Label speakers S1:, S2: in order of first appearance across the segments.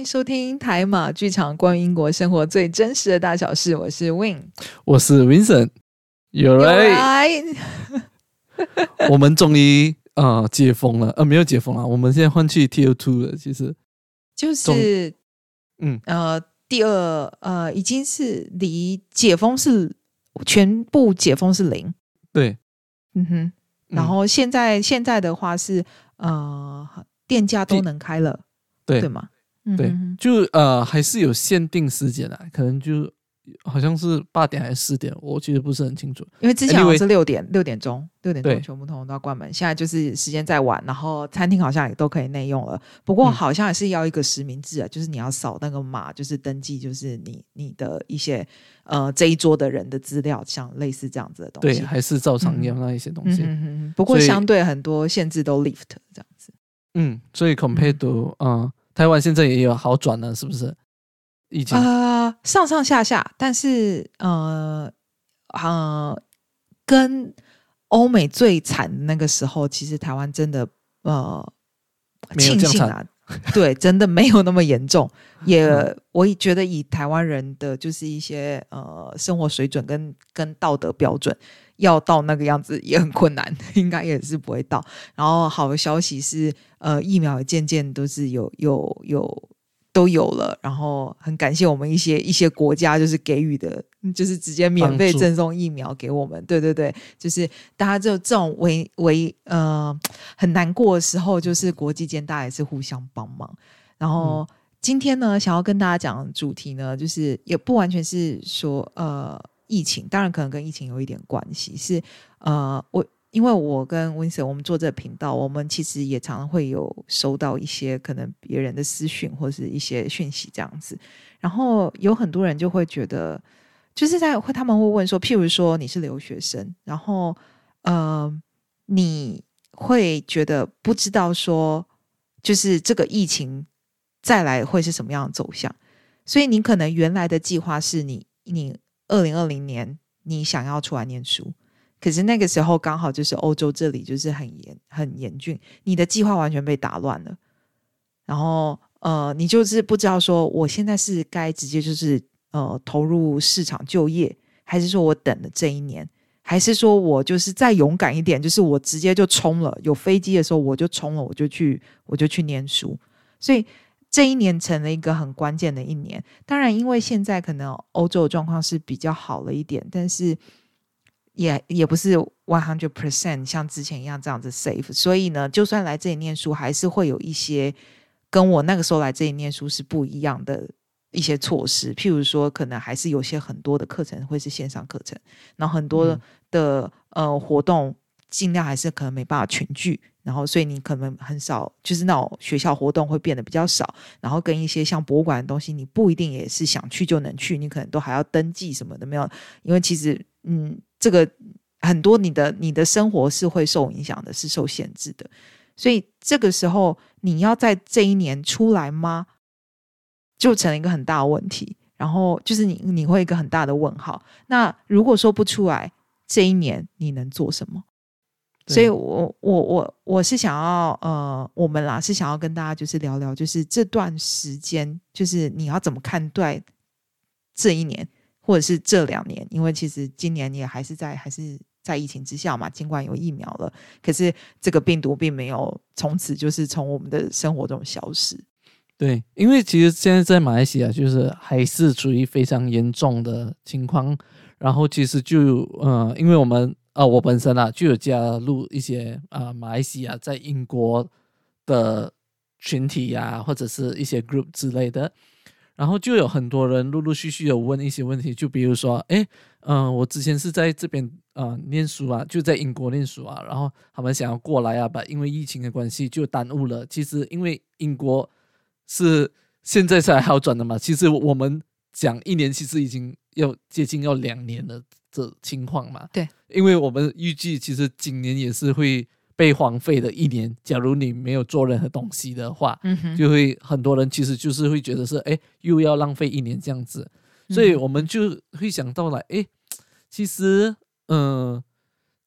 S1: 迎收听台马剧场，关于英国生活最真实的大小事。我是 Win，
S2: 我是 Vincent。有
S1: 来，
S2: 我们终于啊解封了，呃，没有解封了，我们现在换去 Tier Two 了。其实
S1: 就是
S2: 嗯
S1: 呃，第二呃，已经是离解封是全部解封是零。
S2: 对，
S1: 嗯哼。然后现在现在的话是呃，店家都能开了，
S2: 对
S1: 对吗？
S2: 对，就呃还是有限定时间的，可能就好像是八点还是四点，我其实不是很清楚。
S1: 因为之前我是六点六点钟，六点钟全部通通都要关门。现在就是时间再晚，然后餐厅好像也都可以内用了。不过好像还是要一个实名制啊，就是你要扫那个码，就是登记，就是你你的一些呃这一桌的人的资料，像类似这样子的东
S2: 西。对，还是照常要那一些东西。
S1: 不过相对很多限制都 lift 这样子。
S2: 嗯，所以 compared to 啊。台湾现在也有好转了，是不是？已经
S1: 呃上上下下，但是呃呃，跟欧美最惨的那个时候，其实台湾真的呃庆幸啊，对，真的没有那么严重。也我也觉得以台湾人的就是一些呃生活水准跟跟道德标准。要到那个样子也很困难，应该也是不会到。然后好的消息是，呃，疫苗渐渐都是有有有都有了。然后很感谢我们一些一些国家就是给予的，就是直接免费赠送疫苗给我们。对对对，就是大家就这种为为呃很难过的时候，就是国际间大家也是互相帮忙。然后今天呢，想要跟大家讲的主题呢，就是也不完全是说呃。疫情当然可能跟疫情有一点关系，是呃，我因为我跟 Vincent 我们做这个频道，我们其实也常常会有收到一些可能别人的私讯或是一些讯息这样子，然后有很多人就会觉得，就是在会他们会问说，譬如说你是留学生，然后呃，你会觉得不知道说，就是这个疫情再来会是什么样的走向，所以你可能原来的计划是你你。二零二零年，你想要出来念书，可是那个时候刚好就是欧洲这里就是很严很严峻，你的计划完全被打乱了。然后呃，你就是不知道说，我现在是该直接就是呃投入市场就业，还是说我等了这一年，还是说我就是再勇敢一点，就是我直接就冲了，有飞机的时候我就冲了，我就去我就去念书，所以。这一年成了一个很关键的一年，当然，因为现在可能欧洲的状况是比较好了一点，但是也也不是 one hundred percent 像之前一样这样子 safe。所以呢，就算来这里念书，还是会有一些跟我那个时候来这里念书是不一样的一些措施。譬如说，可能还是有些很多的课程会是线上课程，然后很多的呃活动尽量还是可能没办法群聚。然后，所以你可能很少，就是那种学校活动会变得比较少。然后，跟一些像博物馆的东西，你不一定也是想去就能去，你可能都还要登记什么的，没有。因为其实，嗯，这个很多你的你的生活是会受影响的，是受限制的。所以这个时候，你要在这一年出来吗？就成了一个很大的问题。然后，就是你你会一个很大的问号。那如果说不出来，这一年你能做什么？所以，我我我我是想要，呃，我们啦是想要跟大家就是聊聊，就是这段时间，就是你要怎么看待这一年，或者是这两年？因为其实今年也还是在还是在疫情之下嘛，尽管有疫苗了，可是这个病毒并没有从此就是从我们的生活中消失。
S2: 对，因为其实现在在马来西亚就是还是处于非常严重的情况，然后其实就呃，因为我们。啊，我本身啊就有加入一些啊马来西亚在英国的群体呀，或者是一些 group 之类的，然后就有很多人陆陆续续有问一些问题，就比如说，哎，嗯，我之前是在这边啊念书啊，就在英国念书啊，然后他们想要过来啊，把因为疫情的关系就耽误了。其实因为英国是现在才好转的嘛，其实我们讲一年，其实已经要接近要两年了。这情况嘛，
S1: 对，
S2: 因为我们预计其实今年也是会被荒废的一年。假如你没有做任何东西的话，嗯哼，就会很多人其实就是会觉得是，哎，又要浪费一年这样子，所以我们就会想到了，哎，其实，嗯，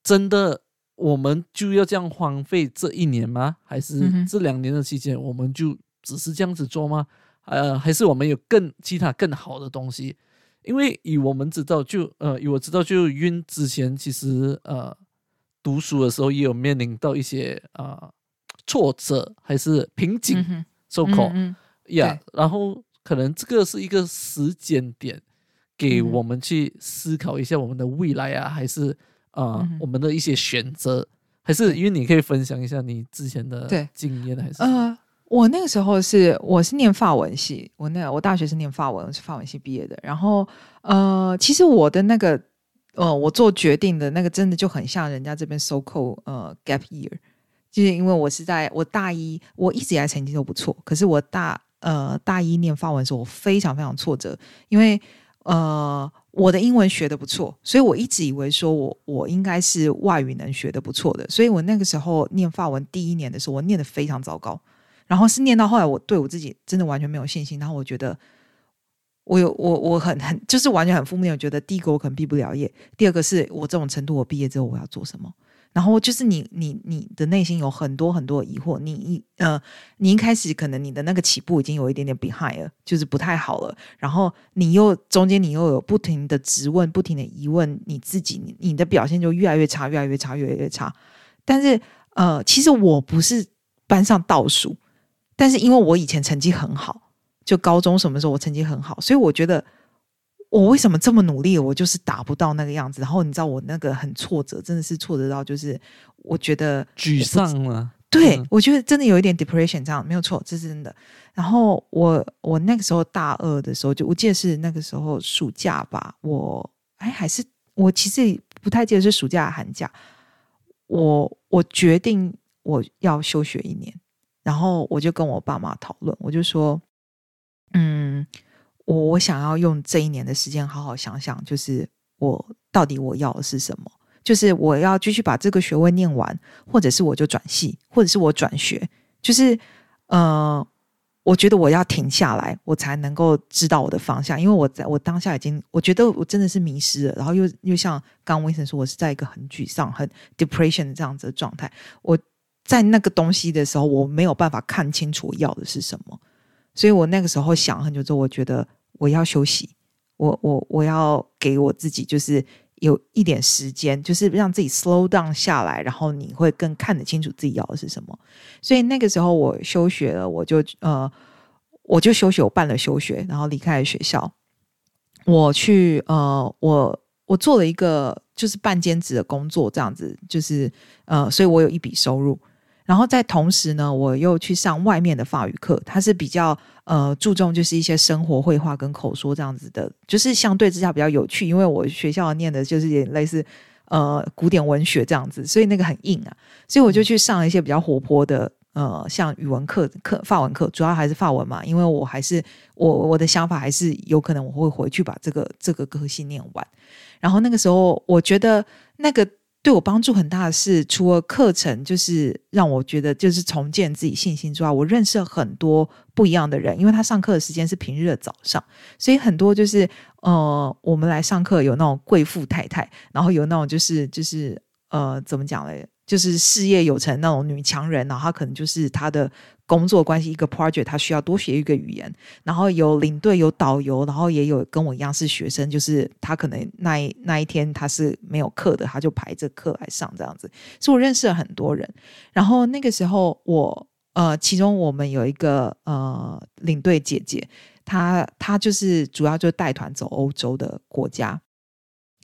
S2: 真的我们就要这样荒废这一年吗？还是这两年的期间，我们就只是这样子做吗？呃，还是我们有更其他更好的东西？因为以我们知道，就呃，以我知道，就晕之前其实呃，读书的时候也有面临到一些啊挫折还是瓶颈，受苦呀。然后可能这个是一个时间点，给我们去思考一下我们的未来啊，还是啊我们的一些选择，还是因为你可以分享一下你之前的经验，还是
S1: 呃。我那个时候是我是念法文系，我那我大学是念法文，是法文系毕业的。然后呃，其实我的那个呃，我做决定的那个真的就很像人家这边收购呃 gap year，就是因为我是在我大一，我一直以来成绩都不错，可是我大呃大一念法文的时候，我非常非常挫折，因为呃我的英文学的不错，所以我一直以为说我我应该是外语能学的不错的，所以我那个时候念法文第一年的时候，我念的非常糟糕。然后是念到后来，我对我自己真的完全没有信心。然后我觉得，我有我我很很就是完全很负面。我觉得第一个我可能毕不了业，第二个是我这种程度，我毕业之后我要做什么？然后就是你你你的内心有很多很多疑惑。你一呃，你一开始可能你的那个起步已经有一点点 behind 了，就是不太好了。然后你又中间你又有不停的质问，不停的疑问你自己，你你的表现就越来越差，越来越差，越来越差。但是呃，其实我不是班上倒数。但是因为我以前成绩很好，就高中什么时候我成绩很好，所以我觉得我为什么这么努力，我就是达不到那个样子。然后你知道我那个很挫折，真的是挫折到就是我觉得
S2: 沮丧了。
S1: 对，我觉得真的有一点 depression，这样没有错，这是真的。然后我我那个时候大二的时候，就我记得是那个时候暑假吧，我哎还是我其实不太记得是暑假寒假，我我决定我要休学一年。然后我就跟我爸妈讨论，我就说，嗯，我我想要用这一年的时间好好想想，就是我到底我要的是什么？就是我要继续把这个学位念完，或者是我就转系，或者是我转学。就是呃，我觉得我要停下来，我才能够知道我的方向。因为我在我当下已经，我觉得我真的是迷失了。然后又又像刚威森说，我是在一个很沮丧、很 depression 这样子的状态。我。在那个东西的时候，我没有办法看清楚我要的是什么，所以我那个时候想很久之后，我觉得我要休息，我我我要给我自己就是有一点时间，就是让自己 slow down 下来，然后你会更看得清楚自己要的是什么。所以那个时候我休学了，我就呃我就休学，我办了休学，然后离开了学校，我去呃我我做了一个就是半兼职的工作，这样子就是呃，所以我有一笔收入。然后在同时呢，我又去上外面的法语课，它是比较呃注重就是一些生活绘画跟口说这样子的，就是相对之下比较有趣。因为我学校念的就是也类似呃古典文学这样子，所以那个很硬啊，所以我就去上一些比较活泼的呃像语文课课法文课，主要还是法文嘛，因为我还是我我的想法还是有可能我会回去把这个这个科系念完。然后那个时候我觉得那个。对我帮助很大的是，除了课程，就是让我觉得就是重建自己信心之外，我认识了很多不一样的人。因为他上课的时间是平日的早上，所以很多就是呃，我们来上课有那种贵妇太太，然后有那种就是就是呃，怎么讲嘞？就是事业有成那种女强人，然后她可能就是她的工作关系一个 project，他需要多学一个语言，然后有领队有导游，然后也有跟我一样是学生，就是他可能那一那一天他是没有课的，他就排着课来上这样子，所以我认识了很多人。然后那个时候我呃，其中我们有一个呃领队姐姐，她她就是主要就带团走欧洲的国家。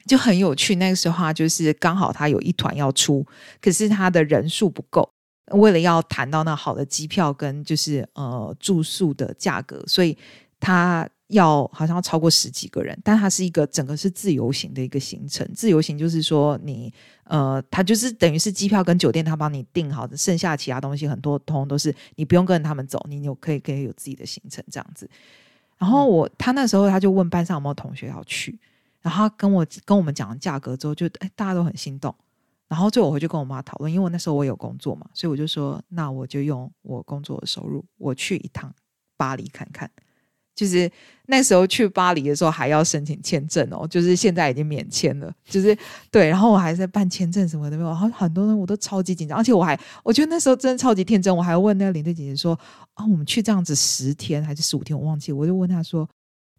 S1: 就很有趣，那个时候啊，就是刚好他有一团要出，可是他的人数不够，为了要谈到那好的机票跟就是呃住宿的价格，所以他要好像要超过十几个人，但他是一个整个是自由行的一个行程。自由行就是说你呃，他就是等于是机票跟酒店他帮你订好的，剩下其他东西很多通都是你不用跟着他们走，你有可以可以有自己的行程这样子。然后我他那时候他就问班上有没有同学要去。然后他跟我跟我们讲价格之后，就哎大家都很心动。然后最后我回去跟我妈讨论，因为我那时候我有工作嘛，所以我就说，那我就用我工作的收入，我去一趟巴黎看看。就是那时候去巴黎的时候还要申请签证哦，就是现在已经免签了，就是对，然后我还在办签证什么的没有，然后很多人我都超级紧张，而且我还我觉得那时候真的超级天真，我还问那个领队姐姐说啊，我们去这样子十天还是十五天，我忘记，我就问她说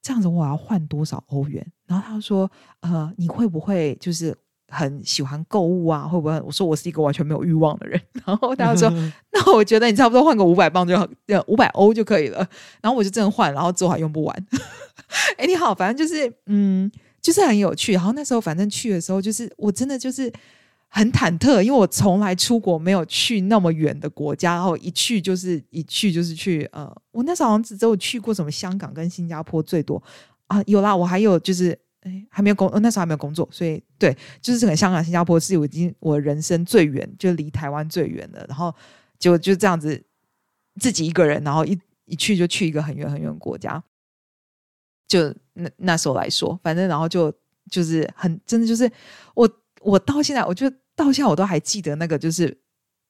S1: 这样子我要换多少欧元，然后她说呃你会不会就是很喜欢购物啊？会不会？我说我是一个完全没有欲望的人，然后她说 那我觉得你差不多换个五百磅就好，五百欧就可以了，然后我就真的换，然后之后还用不完。哎，你好，反正就是嗯，就是很有趣。然后那时候反正去的时候，就是我真的就是很忐忑，因为我从来出国没有去那么远的国家，然后一去就是一去就是去呃，我那时候好像只有去过什么香港跟新加坡最多啊，有啦，我还有就是哎还没有工，那时候还没有工作，所以对，就是整个香港、新加坡是我已经我人生最远，就离台湾最远的，然后就就这样子自己一个人，然后一一去就去一个很远很远的国家。就那那时候来说，反正然后就就是很真的，就是我我到现在，我就到现在我都还记得那个，就是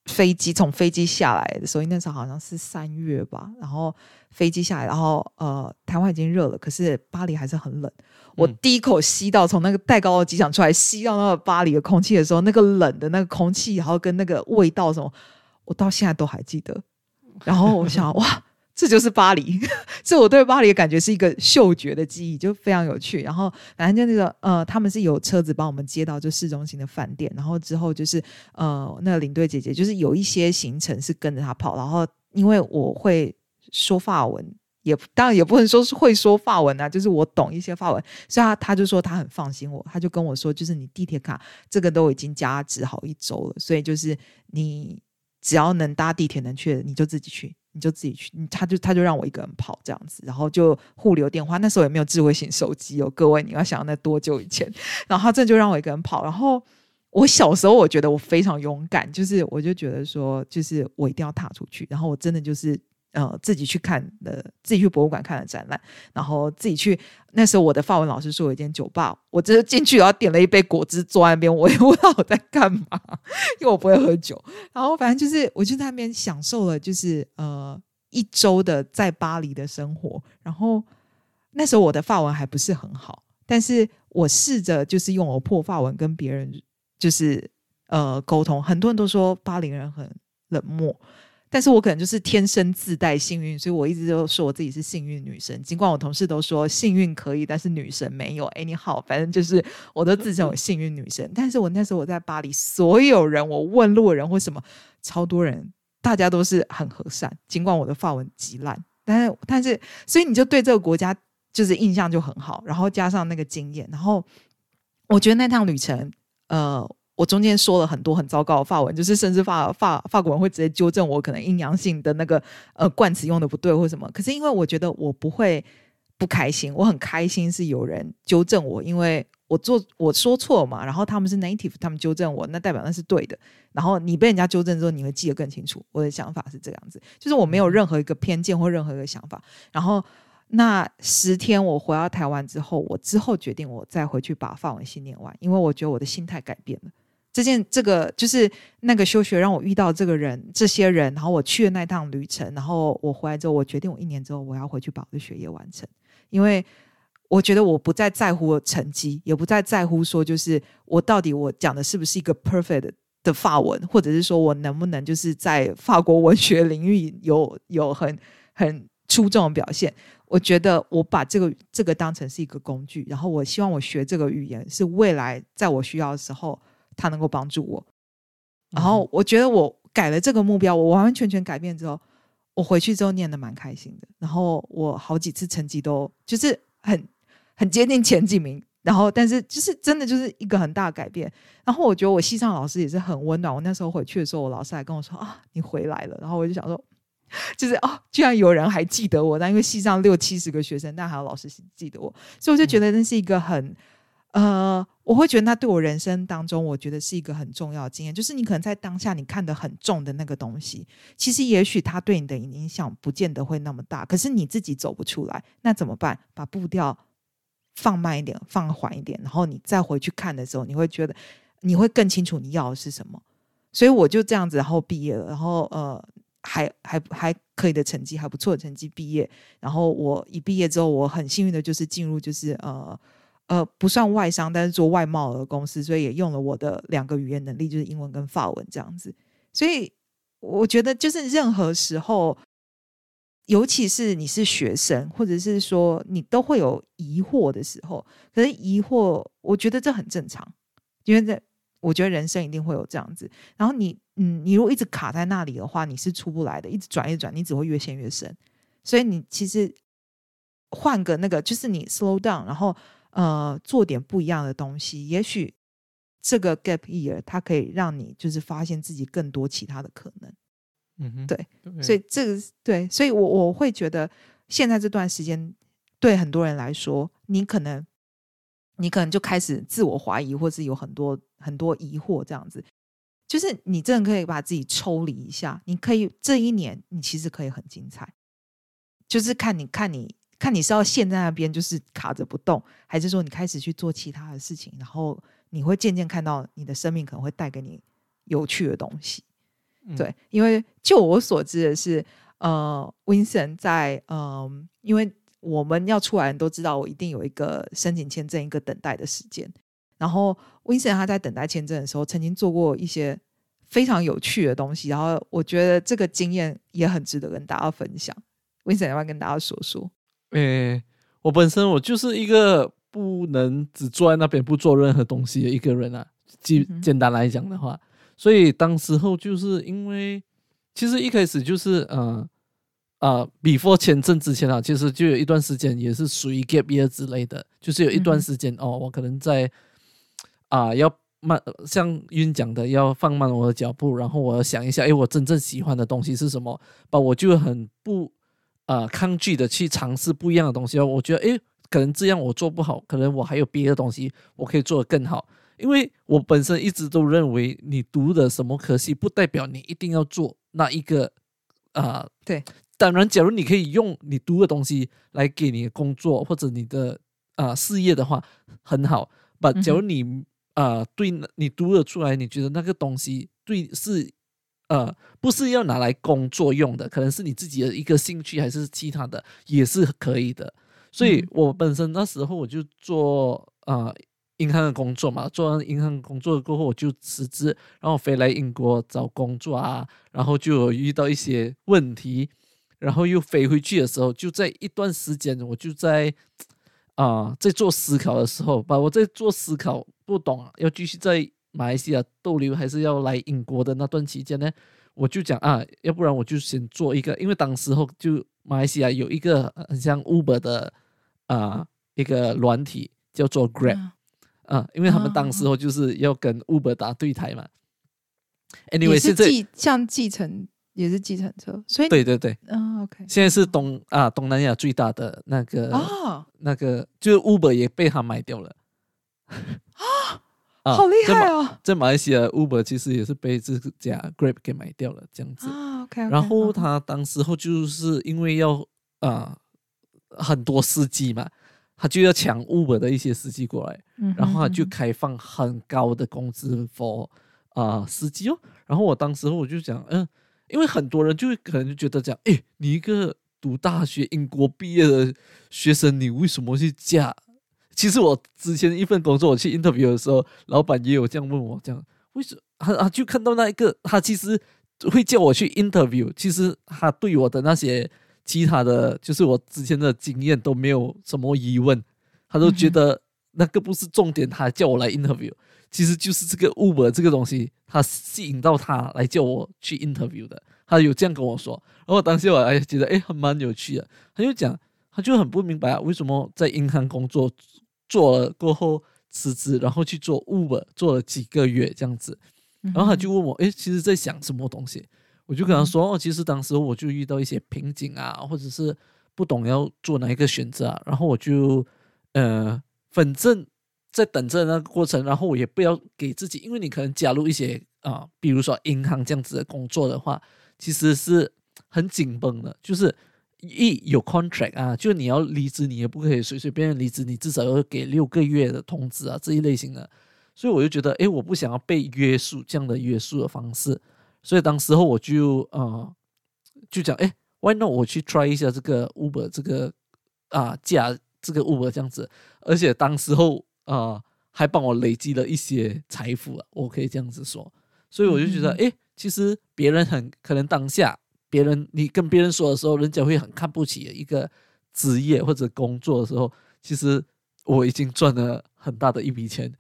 S1: 飞机从飞机下来的时候，那时候好像是三月吧，然后飞机下来，然后呃，台湾已经热了，可是巴黎还是很冷。我第一口吸到从那个戴高乐机场出来，吸到那个巴黎的空气的时候，那个冷的那个空气，然后跟那个味道什么，我到现在都还记得。然后我想，哇。这就是巴黎，这我对巴黎的感觉是一个嗅觉的记忆，就非常有趣。然后反正就那个呃，他们是有车子帮我们接到就市中心的饭店，然后之后就是呃，那个领队姐姐就是有一些行程是跟着他跑，然后因为我会说法文，也当然也不能说是会说法文啊，就是我懂一些法文，所以他他就说他很放心我，他就跟我说，就是你地铁卡这个都已经加值好一周了，所以就是你只要能搭地铁能去的，你就自己去。你就自己去，他就他就让我一个人跑这样子，然后就互留电话。那时候也没有智慧型手机哦，各位你要想那多久以前？然后他这就让我一个人跑。然后我小时候我觉得我非常勇敢，就是我就觉得说，就是我一定要踏出去。然后我真的就是。呃，自己去看的，自己去博物馆看的展览，然后自己去。那时候我的法文老师说有一间酒吧，我真的进去，然后点了一杯果汁，坐在那边，我也 不知道我在干嘛，因为我不会喝酒。然后反正就是，我就在那边享受了，就是呃一周的在巴黎的生活。然后那时候我的法文还不是很好，但是我试着就是用我破法文跟别人就是呃沟通。很多人都说巴黎人很冷漠。但是我可能就是天生自带幸运，所以我一直都说我自己是幸运女神。尽管我同事都说幸运可以，但是女神没有。哎，你好，反正就是我都自称我幸运女神。但是我那时候我在巴黎，所有人我问路人或什么，超多人，大家都是很和善。尽管我的发文极烂，但是但是，所以你就对这个国家就是印象就很好，然后加上那个经验，然后我觉得那趟旅程，呃。我中间说了很多很糟糕的法文，就是甚至法法法国人会直接纠正我可能阴阳性的那个呃冠词用的不对或什么。可是因为我觉得我不会不开心，我很开心是有人纠正我，因为我做我说错嘛，然后他们是 native，他们纠正我，那代表那是对的。然后你被人家纠正之后，你会记得更清楚。我的想法是这样子，就是我没有任何一个偏见或任何一个想法。然后那十天我回到台湾之后，我之后决定我再回去把法文系念完，因为我觉得我的心态改变了。这件这个就是那个休学让我遇到这个人这些人，然后我去了那趟旅程，然后我回来之后，我决定我一年之后我要回去把我的学业完成，因为我觉得我不再在乎成绩，也不再在乎说就是我到底我讲的是不是一个 perfect 的法文，或者是说我能不能就是在法国文学领域有有很很出众的表现。我觉得我把这个这个当成是一个工具，然后我希望我学这个语言是未来在我需要的时候。他能够帮助我，然后我觉得我改了这个目标，我完完全全改变之后，我回去之后念的蛮开心的。然后我好几次成绩都就是很很接近前几名，然后但是就是真的就是一个很大的改变。然后我觉得我西上老师也是很温暖。我那时候回去的时候，我老师还跟我说啊，你回来了。然后我就想说，就是哦，居然有人还记得我。但因为西上六七十个学生，但还有老师记得我，所以我就觉得那是一个很。呃，我会觉得那对我人生当中，我觉得是一个很重要的经验。就是你可能在当下你看得很重的那个东西，其实也许它对你的影响不见得会那么大。可是你自己走不出来，那怎么办？把步调放慢一点，放缓一点，然后你再回去看的时候，你会觉得你会更清楚你要的是什么。所以我就这样子，然后毕业了，然后呃还还还可以的成绩，还不错的成绩毕业。然后我一毕业之后，我很幸运的就是进入就是呃呃不算外商，但是做外贸的公司，所以也用了我的两个语言能力，就是英文跟法文这样子。所以我觉得就是任何时候，尤其是你是学生，或者是说你都会有疑惑的时候。可是疑惑，我觉得这很正常，因为这我觉得人生一定会有这样子。然后你。嗯，你如果一直卡在那里的话，你是出不来的。一直转一转，你只会越陷越深。所以你其实换个那个，就是你 slow down，然后呃做点不一样的东西。也许这个 gap year 它可以让你就是发现自己更多其他的可能。
S2: 嗯哼，
S1: 对。所以这个对，所以我我会觉得现在这段时间对很多人来说，你可能你可能就开始自我怀疑，或是有很多很多疑惑这样子。就是你真的可以把自己抽离一下，你可以这一年你其实可以很精彩，就是看你看你看你是要陷在那边就是卡着不动，还是说你开始去做其他的事情，然后你会渐渐看到你的生命可能会带给你有趣的东西。对，因为就我所知的是，呃，Vincent 在嗯，因为我们要出来人都知道，我一定有一个申请签证一个等待的时间。然后，Vincent 他在等待签证的时候，曾经做过一些非常有趣的东西。然后，我觉得这个经验也很值得跟大家分享。Vincent 要不要跟大家说说？
S2: 诶，我本身我就是一个不能只坐在那边不做任何东西的一个人啊。简简单来讲的话，所以当时候就是因为，其实一开始就是呃啊，before 签证之前啊，其实就有一段时间也是属于 gap year 之类的，就是有一段时间哦，我可能在。啊，要慢，像晕讲的，要放慢我的脚步，然后我要想一下，哎，我真正喜欢的东西是什么？把我就很不啊抗拒的去尝试不一样的东西。我觉得，诶，可能这样我做不好，可能我还有别的东西我可以做得更好。因为我本身一直都认为，你读的什么科系，不代表你一定要做那一个啊。
S1: 对，
S2: 当然，假如你可以用你读的东西来给你的工作或者你的啊事业的话，很好。把，假如你啊，对，你读了出来，你觉得那个东西对是，呃，不是要拿来工作用的，可能是你自己的一个兴趣，还是其他的，也是可以的。所以我本身那时候我就做啊银行的工作嘛，做完银行工作过后，我就辞职，然后飞来英国找工作啊，然后就有遇到一些问题，然后又飞回去的时候，就在一段时间，我就在。啊，在做思考的时候，把我在做思考不懂要继续在马来西亚逗留，还是要来英国的那段期间呢？我就讲啊，要不然我就先做一个，因为当时候就马来西亚有一个很像 Uber 的啊一个软体叫做 Grab 啊，因为他们当时候就是要跟 Uber 打对台嘛。Anyway，现在
S1: 像继承。也是计程车，所以
S2: 对对对，
S1: 嗯，OK。
S2: 现在是东啊东南亚最大的那个啊，那个就是 Uber 也被他买掉了
S1: 啊，好厉害哦！
S2: 在马来西亚，Uber 其实也是被这家 Grab 给买掉了，这样子
S1: 啊，OK。
S2: 然后他当时候就是因为要啊很多司机嘛，他就要抢 Uber 的一些司机过来，然后他就开放很高的工资 for 啊司机哦。然后我当时候我就讲，嗯。因为很多人就会可能就觉得这样，哎，你一个读大学英国毕业的学生，你为什么去嫁？其实我之前一份工作，我去 interview 的时候，老板也有这样问我，这样为什么？他啊就看到那一个，他其实会叫我去 interview，其实他对我的那些其他的就是我之前的经验都没有什么疑问，他都觉得那个不是重点，他叫我来 interview。其实就是这个 Uber 这个东西，他吸引到他来叫我去 interview 的。他有这样跟我说，然后当时我还觉得哎还蛮有趣的。他就讲，他就很不明白啊，为什么在银行工作做了过后辞职，然后去做 Uber 做了几个月这样子。然后他就问我，哎，其实在想什么东西？我就跟他说，哦，其实当时我就遇到一些瓶颈啊，或者是不懂要做哪一个选择啊。然后我就呃，反正。在等着那个过程，然后我也不要给自己，因为你可能加入一些啊，比如说银行这样子的工作的话，其实是很紧绷的。就是一有 contract 啊，就你要离职，你也不可以随随便便离职，你至少要给六个月的通知啊，这一类型的。所以我就觉得，哎，我不想要被约束这样的约束的方式。所以当时候我就呃就讲，哎，Why not 我去 try 一下这个 Uber 这个啊价这个 Uber 这样子，而且当时候啊还帮我累积了一些财富啊，我可以这样子说，所以我就觉得，哎，其实别人很可能当下别人你跟别人说的时候，人家会很看不起一个职业或者工作的时候，其实我已经赚了很大的一笔钱，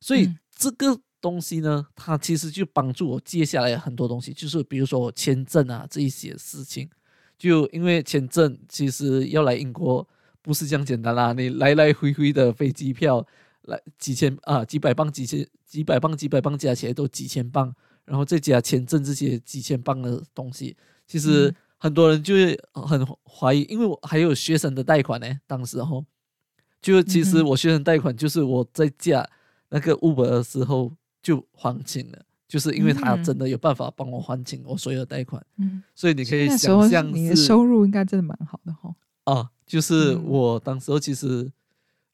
S2: 所以这个。东西呢，它其实就帮助我接下来很多东西，就是比如说我签证啊这一些事情，就因为签证其实要来英国不是这样简单啦，你来来回回的飞机票来几千啊几百磅几千几百磅几百磅加起来都几千磅，然后再加签证这些几千磅的东西，其实很多人就会很怀疑，因为我还有学生的贷款呢，当时候。就其实我学生贷款就是我在驾那个 Uber 的时候。就还清了，就是因为他真的有办法帮我还清我所有的贷款，嗯，所以你可以想象
S1: 你的收入应该真的蛮好的哈。
S2: 啊，就是我当时候其实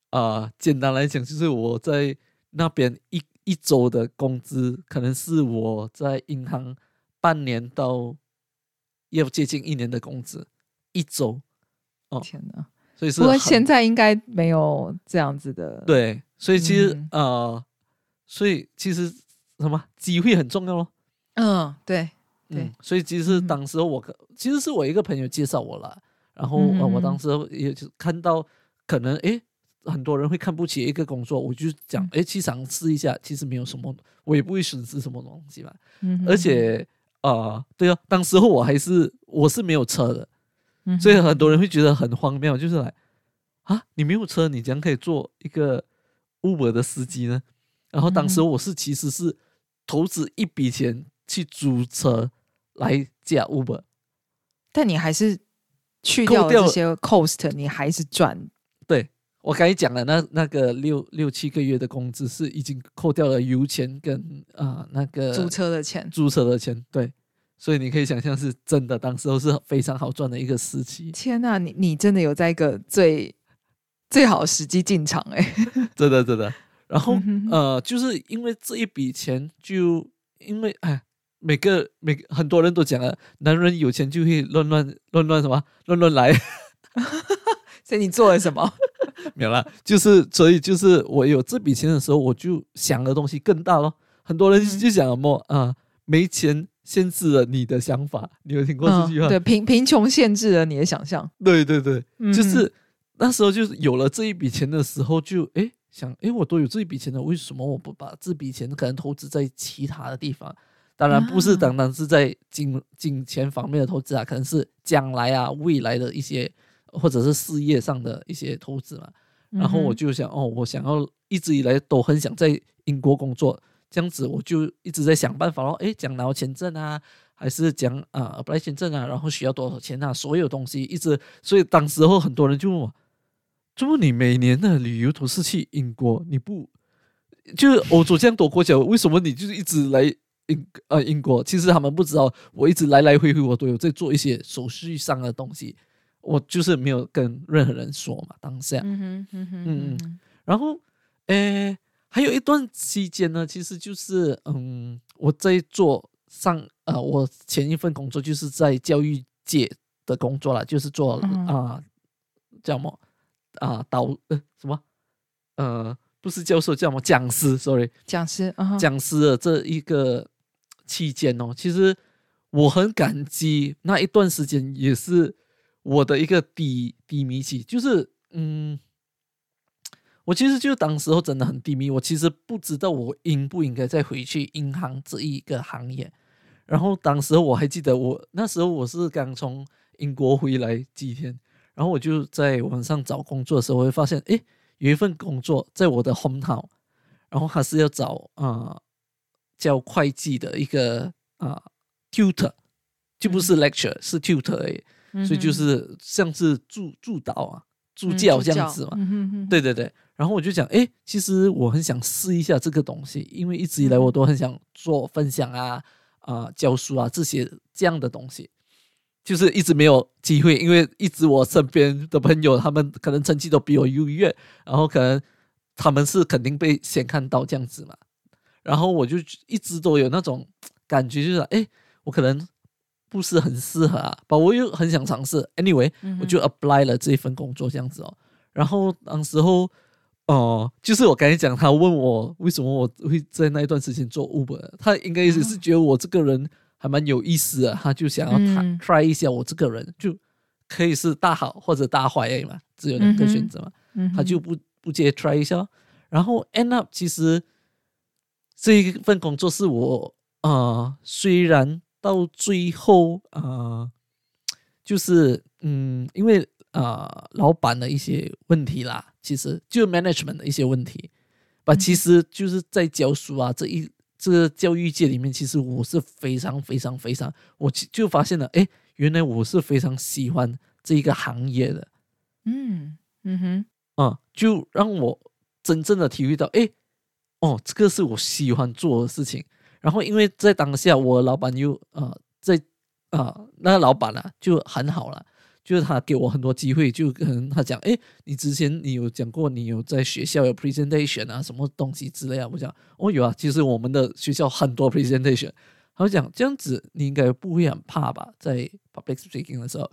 S2: 啊，简单来讲，就是我在那边一一周的工资，可能是我在银行半年到要接近一年的工资一周。哦
S1: 天哪！
S2: 所以
S1: 不过现在应该没有这样子的。
S2: 对，所以其实呃。所以其实什么机会很重要咯。
S1: 嗯，对，对。
S2: 所以其实当时我其实是我一个朋友介绍我了，然后我当时也就看到可能哎很多人会看不起一个工作，我就讲哎去尝试一下，其实没有什么，我也不会损失什么东西嘛。嗯。而且啊，对啊，当时候我还是我是没有车的，所以很多人会觉得很荒谬，就是来啊，你没有车，你怎样可以做一个 Uber 的司机呢？然后当时我是其实是投资一笔钱去租车来驾 Uber，
S1: 但你还是去掉这些 cost，你还是赚。
S2: 对我刚才讲了，那那个六六七个月的工资是已经扣掉了油钱跟啊那个
S1: 租车的钱，
S2: 租车的钱。对，所以你可以想象是真的，当时候是非常好赚的一个时期。
S1: 天呐，你你真的有在一个最最好的时机进场哎，
S2: 真的真的。然后呃，就是因为这一笔钱，就因为哎，每个每很多人都讲了，男人有钱就会乱乱乱乱什么乱乱来，
S1: 所以你做了什么？
S2: 没有了，就是所以就是我有这笔钱的时候，我就想的东西更大咯。很多人就想什么啊，没钱限制了你的想法，你有听过这句话？
S1: 对，贫贫穷限制了你的想象。
S2: 对对对，就是那时候就是有了这一笔钱的时候，就哎。想，哎，我都有这一笔钱了，为什么我不把这笔钱可能投资在其他的地方？当然不是单单是在金金钱方面的投资啊，可能是将来啊未来的一些或者是事业上的一些投资嘛。然后我就想，哦，我想要一直以来都很想在英国工作，这样子我就一直在想办法咯。哎，讲拿签证啊，还是讲啊不来签证啊，然后需要多少钱啊，所有东西一直，所以当时候很多人就问我。怎么你每年的旅游都是去英国？你不就是欧洲这样多国家，为什么你就是一直来英呃英国？其实他们不知道，我一直来来回回，我都有在做一些手续上的东西，我就是没有跟任何人说嘛。当下，嗯哼嗯哼嗯嗯，然后诶，还有一段期间呢，其实就是嗯，我在做上呃，我前一份工作就是在教育界的工作了，就是做啊叫什么？啊，导呃什么呃不是教授叫什么讲师？Sorry，
S1: 讲师，
S2: 讲师的这一个期间哦，其实我很感激那一段时间，也是我的一个低低迷期。就是嗯，我其实就当时候真的很低迷，我其实不知道我应不应该再回去银行这一个行业。然后当时我还记得，我那时候我是刚从英国回来几天。然后我就在网上找工作的时候，我会发现，哎，有一份工作在我的 home town，然后还是要找啊教会计的一个啊 tutor，就不是 lecture，是 tutor 哎，所以就是像是助助导啊助教这样子嘛，对对对。然后我就讲，哎，其实我很想试一下这个东西，因为一直以来我都很想做分享啊啊教书啊这些这样的东西。就是一直没有机会，因为一直我身边的朋友，他们可能成绩都比我优越，然后可能他们是肯定被先看到这样子嘛，然后我就一直都有那种感觉，就是哎，我可能不是很适合啊，把我又很想尝试，anyway，我就 apply 了这一份工作这样子哦。然后当时候，哦，就是我刚才讲，他问我为什么我会在那一段时间做 Uber，他应该也是觉得我这个人还蛮有意思的，他就想要 try 一下我这个人，就可以是大好或者大坏嘛，只有两个选择嘛，他就不不接 try 一下。然后 end up 其实这一份工作是我啊，虽然。到最后啊，就是嗯，因为啊，老板的一些问题啦，其实就 management 的一些问题，把其实就是在教书啊这一这个教育界里面，其实我是非常非常非常，我就发现了，哎，原来我是非常喜欢这一个行业的，
S1: 嗯嗯哼，
S2: 啊，就让我真正的体会到，哎，哦，这个是我喜欢做的事情。然后，因为在当下，我老板又呃在啊，那个老板呢就很好了，就是他给我很多机会，就跟他讲，哎，你之前你有讲过，你有在学校有 presentation 啊，什么东西之类啊？我讲，哦有啊，其实我们的学校很多 presentation。他讲这样子，你应该不会很怕吧？在 public speaking 的时候，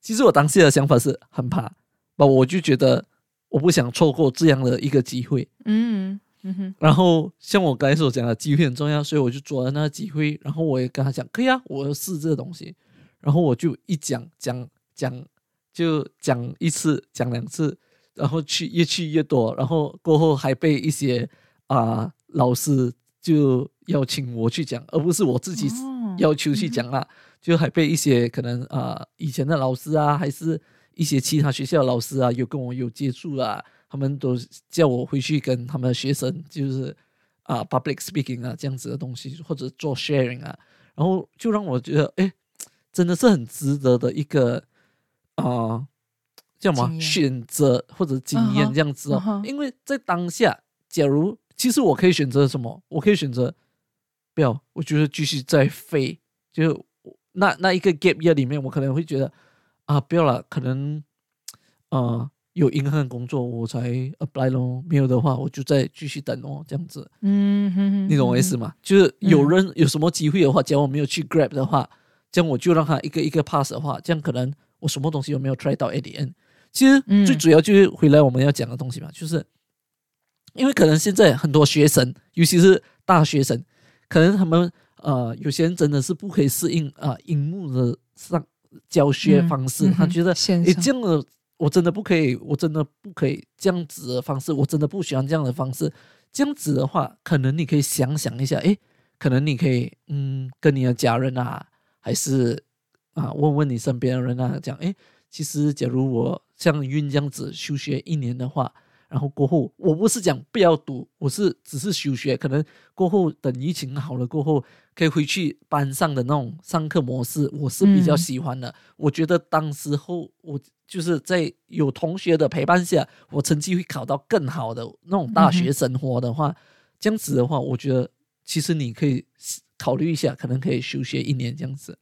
S2: 其实我当下的想法是很怕，那我就觉得我不想错过这样的一个机会。
S1: 嗯。嗯哼，
S2: 然后像我刚才所讲的，机会很重要，所以我就抓了那个机会。然后我也跟他讲，可以啊，我要试这个东西。然后我就一讲讲讲，就讲一次，讲两次，然后去越去越多。然后过后还被一些啊老师就邀请我去讲，而不是我自己要求去讲啊。就还被一些可能啊以前的老师啊，还是一些其他学校的老师啊，有跟我有接触啊。他们都叫我回去跟他们的学生，就是啊，public speaking 啊这样子的东西，或者做 sharing 啊，然后就让我觉得，哎，真的是很值得的一个啊，叫什么选择或者经验这样子哦。因为在当下，假如其实我可以选择什么，我可以选择不要，我就是继续在飞，就那那一个 gap year 里面，我可能会觉得啊，不要了，可能啊。有银行工作我才 apply 咯，没有的话我就再继续等哦，这样子。
S1: 嗯哼哼，
S2: 你懂我意思吗？就是有人有什么机会的话，假如我没有去 grab 的话，这样我就让他一个一个 pass 的话，这样可能我什么东西有没有 try 到 at the end。其实最主要就是回来我们要讲的东西嘛，就是因为可能现在很多学生，尤其是大学生，可能他们呃有些人真的是不可以适应啊荧幕的上教学方式，他觉得诶这样的。我真的不可以，我真的不可以这样子的方式，我真的不喜欢这样的方式。这样子的话，可能你可以想想一下，诶，可能你可以，嗯，跟你的家人啊，还是啊，问问你身边的人啊，讲，诶，其实假如我像运这样子休学一年的话。然后过后，我不是讲不要读，我是只是休学。可能过后等疫情好了过后，可以回去班上的那种上课模式，我是比较喜欢的。我觉得当时候我就是在有同学的陪伴下，我成绩会考到更好的那种大学生活的话，这样子的话，我觉得其实你可以考虑一下，可能可以休学一年这样子。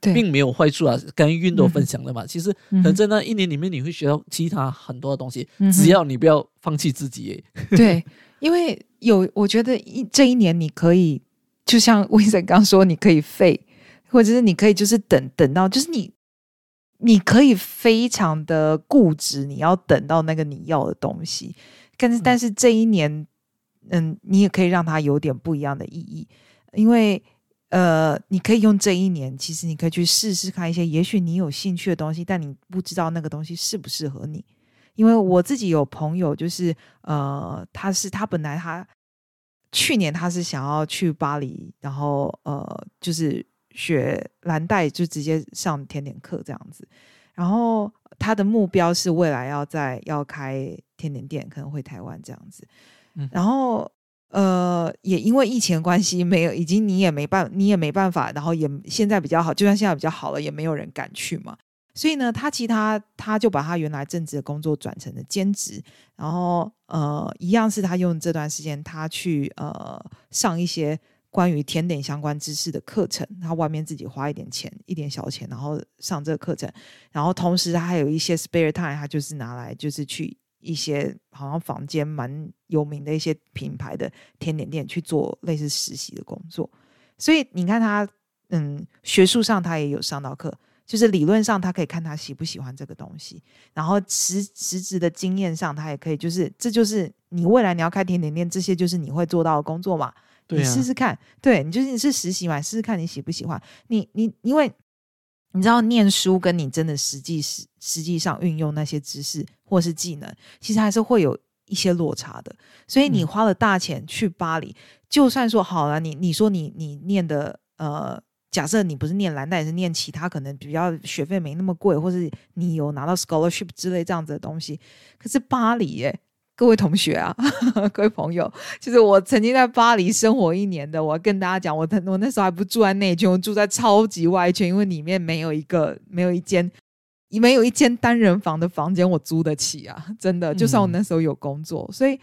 S2: 并没有坏处啊，刚刚运动分享了嘛，其实可能在那一年里面，你会学到其他很多的东西，只要你不要放弃自己。
S1: 对，因为有我觉得一这一年你可以，就像魏森刚说，你可以废，或者是你可以就是等等到，就是你你可以非常的固执，你要等到那个你要的东西。但是但是这一年，嗯，你也可以让它有点不一样的意义，因为。呃，你可以用这一年，其实你可以去试试看一些，也许你有兴趣的东西，但你不知道那个东西适不适合你。因为我自己有朋友，就是呃，他是他本来他去年他是想要去巴黎，然后呃，就是学蓝带，就直接上甜点课这样子。然后他的目标是未来要在要开甜点店，可能会台湾这样子。然后。呃，也因为疫情的关系，没有，已经你也没办，你也没办法，然后也现在比较好，就算现在比较好了，也没有人敢去嘛。所以呢，他其他他就把他原来正职的工作转成了兼职，然后呃，一样是他用这段时间，他去呃上一些关于甜点相关知识的课程，他外面自己花一点钱，一点小钱，然后上这个课程，然后同时他还有一些 spare time，他就是拿来就是去。一些好像房间蛮有名的一些品牌的甜点店去做类似实习的工作，所以你看他嗯，学术上他也有上到课，就是理论上他可以看他喜不喜欢这个东西，然后实实质的经验上他也可以，就是这就是你未来你要开甜点店，这些就是你会做到的工作嘛。你试试看，对你就是你是实习嘛，试试看你喜不喜欢。你你因为你知道念书跟你真的实际实实际上运用那些知识或是技能，其实还是会有一些落差的。所以你花了大钱去巴黎，就算说好了，你你说你你念的呃。假设你不是念蓝带，是念其他，可能比较学费没那么贵，或是你有拿到 scholarship 之类这样子的东西。可是巴黎，耶，各位同学啊，各位朋友，就是我曾经在巴黎生活一年的，我跟大家讲，我我那时候还不住在内圈，我住在超级外圈，因为里面没有一个没有一间没有一间单人房的房间我租得起啊，真的，就算我那时候有工作，所以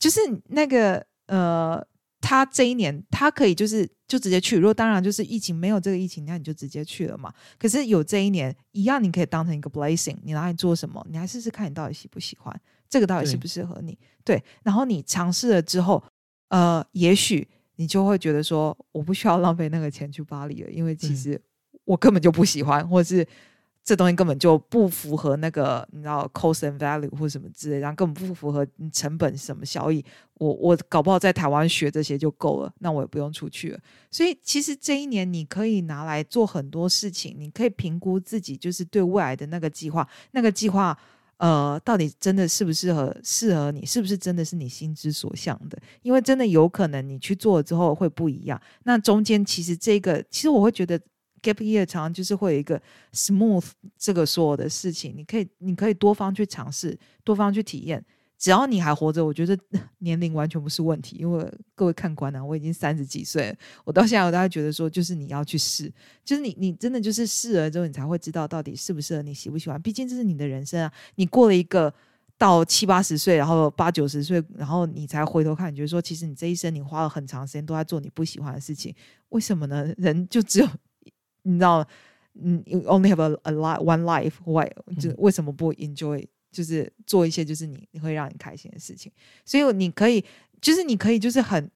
S1: 就是那个呃。他这一年，他可以就是就直接去。如果当然就是疫情没有这个疫情，那你就直接去了嘛。可是有这一年，一样你可以当成一个 blessing。你拿来做什么？你来试试看你到底喜不喜欢这个，到底适不适合你？对。然后你尝试了之后，呃，也许你就会觉得说，我不需要浪费那个钱去巴黎了，因为其实我根本就不喜欢，或是。这东西根本就不符合那个你知道 cost and value 或什么之类，然后根本不符合成本什么效益。我我搞不好在台湾学这些就够了，那我也不用出去了。所以其实这一年你可以拿来做很多事情，你可以评估自己就是对未来的那个计划，那个计划呃到底真的适不适合适合你，是不是真的是你心之所向的？因为真的有可能你去做了之后会不一样。那中间其实这个其实我会觉得。gap year 常常就是会有一个 smooth 这个所有的事情，你可以你可以多方去尝试，多方去体验。只要你还活着，我觉得 年龄完全不是问题。因为各位看官呢，我已经三十几岁了，我到现在我都还觉得说，就是你要去试，就是你你真的就是试了之后，你才会知道到底适不适合你，喜不喜欢。毕竟这是你的人生啊，你过了一个到七八十岁，然后八九十岁，然后你才回头看，你觉得说，其实你这一生你花了很长时间都在做你不喜欢的事情，为什么呢？人就只有。你知道，嗯，you only have a a life one life，why 就为什么不 enjoy，就是做一些就是你你会让你开心的事情。所以你可以，就是你可以，就是很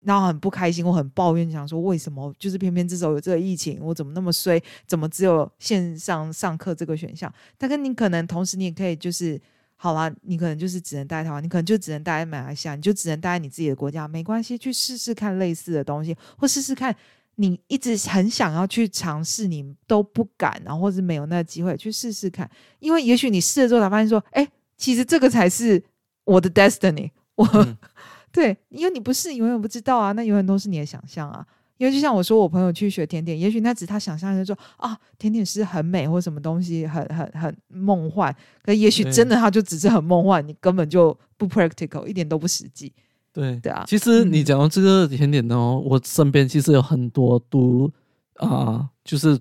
S1: 然后很不开心我很抱怨，想说为什么就是偏偏这时候有这个疫情，我怎么那么衰？怎么只有线上上课这个选项？但跟你可能同时，你也可以就是好了，你可能就是只能待台湾，你可能就只能待在马来西亚，你就只能待在你自己的国家，没关系，去试试看类似的东西，或试试看。你一直很想要去尝试，你都不敢，然后或是没有那个机会去试试看，因为也许你试了之后才发现说，哎，其实这个才是我的 destiny。我 对，因为你不试，永远不知道啊，那永远都是你的想象啊。因为就像我说，我朋友去学甜点，也许那只是他想象就说啊，甜点师很美，或什么东西很很很梦幻，可也许真的他就只是很梦幻，你根本就不 practical，一点都不实际。
S2: 对
S1: 对啊，
S2: 其实你讲到这个甜点呢，我身边其实有很多读啊，就是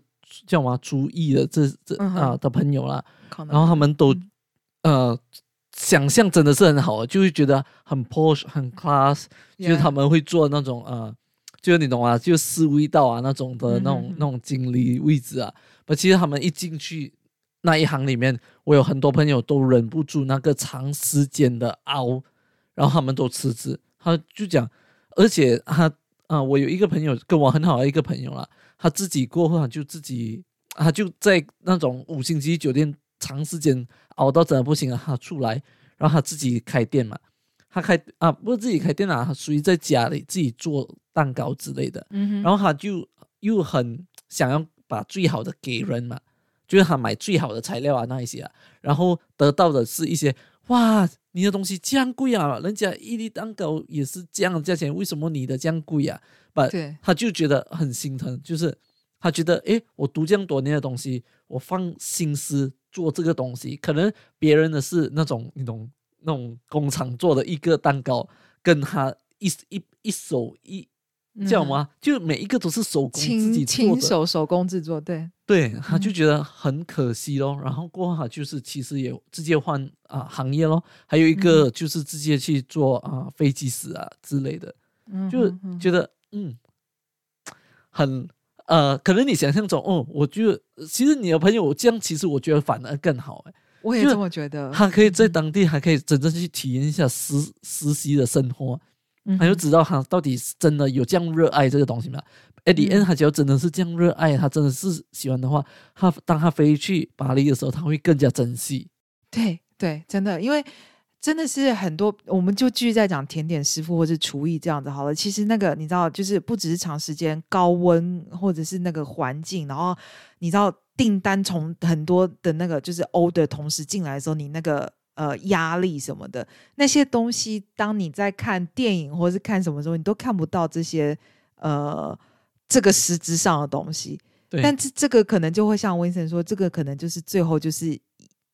S2: 叫什么主义的这这啊的朋友啦，然后他们都呃想象真的是很好，就会觉得很 posh 很 class，就是他们会做那种呃，就是你懂啊，就四味道啊那种的那种那种经理位置啊，不，其实他们一进去那一行里面，我有很多朋友都忍不住那个长时间的熬。然后他们都辞职，他就讲，而且他啊，我有一个朋友跟我很好的一个朋友啦，他自己过后就自己，他就在那种五星级酒店长时间熬到真的不行了，他出来，然后他自己开店嘛，他开啊不是自己开店啊，他属于在家里自己做蛋糕之类的，嗯然后他就又很想要把最好的给人嘛，就是他买最好的材料啊那一些啊，然后得到的是一些哇。你的东西这样贵啊！人家伊利蛋糕也是这样的价钱，为什么你的这样贵啊？把，他就觉得很心疼，就是他觉得，诶，我读这样多年的东西，我放心思做这个东西，可能别人的是那种那种那种工厂做的一个蛋糕，跟他一一一手一。叫什么？就每一个都是手工自己
S1: 亲手手工制作，对
S2: 对，他就觉得很可惜咯。然后过后就是其实也直接换啊行业咯。还有一个就是直接去做啊飞机师啊之类的，就觉得嗯很呃，可能你想象中哦，我觉得其实你的朋友这样，其实我觉得反而更好哎。
S1: 我也这么觉得，
S2: 他可以在当地还可以真正去体验一下实实习的生活。他就知道他到底是真的有这样热爱这个东西吗？At the end，他只要真的是这样热爱，他真的是喜欢的话，他当他飞去巴黎的时候，他会更加珍惜。
S1: 对对，真的，因为真的是很多，我们就继续在讲甜点师傅或者厨艺这样子好了。其实那个你知道，就是不只是长时间高温，或者是那个环境，然后你知道订单从很多的那个就是欧的同时进来的时候，你那个。呃，压力什么的那些东西，当你在看电影或是看什么时候，你都看不到这些呃这个实质上的东西。但这这个可能就会像温森说，这个可能就是最后就是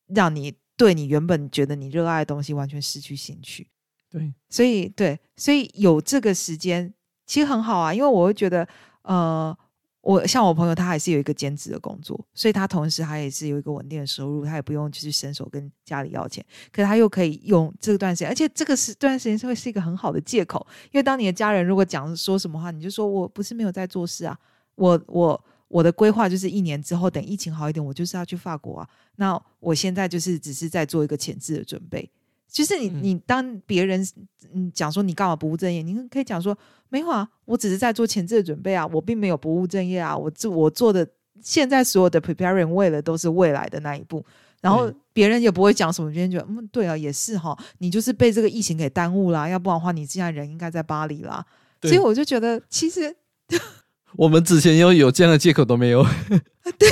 S1: 让你对你原本觉得你热爱的东西完全失去兴趣。
S2: 对，
S1: 所以对，所以有这个时间其实很好啊，因为我会觉得呃。我像我朋友，他还是有一个兼职的工作，所以他同时他也是有一个稳定的收入，他也不用就是伸手跟家里要钱，可他又可以用这段时间，而且这个是这段时间是会是一个很好的借口，因为当你的家人如果讲说什么话，你就说我不是没有在做事啊，我我我的规划就是一年之后等疫情好一点，我就是要去法国啊，那我现在就是只是在做一个前置的准备。就是你，你当别人嗯讲说你干嘛不务正业，你可以讲说没有啊，我只是在做前置的准备啊，我并没有不务正业啊，我做我做的现在所有的 preparing 为了都是未来的那一步，然后别人也不会讲什么，别人觉得嗯对啊也是哈，你就是被这个疫情给耽误了，要不然的话你现在人应该在巴黎啦，所以我就觉得其实
S2: 我们之前要有这样的借口都没有，
S1: 对，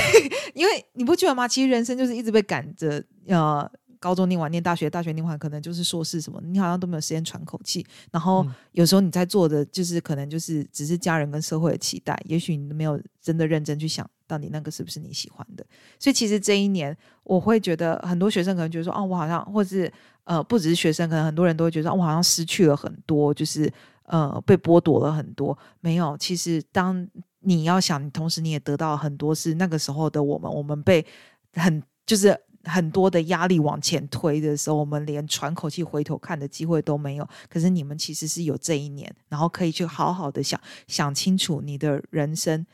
S1: 因为你不觉得吗？其实人生就是一直被赶着呃。高中念完，念大学，大学念完，可能就是硕士什么，你好像都没有时间喘口气。然后有时候你在做的，就是可能就是只是家人跟社会的期待，也许你没有真的认真去想到底那个是不是你喜欢的。所以其实这一年，我会觉得很多学生可能觉得说，哦，我好像，或是呃，不只是学生，可能很多人都会觉得，我好像失去了很多，就是呃，被剥夺了很多。没有，其实当你要想，同时你也得到很多，是那个时候的我们，我们被很就是。很多的压力往前推的时候，我们连喘口气、回头看的机会都没有。可是你们其实是有这一年，然后可以去好好的想想清楚你的人生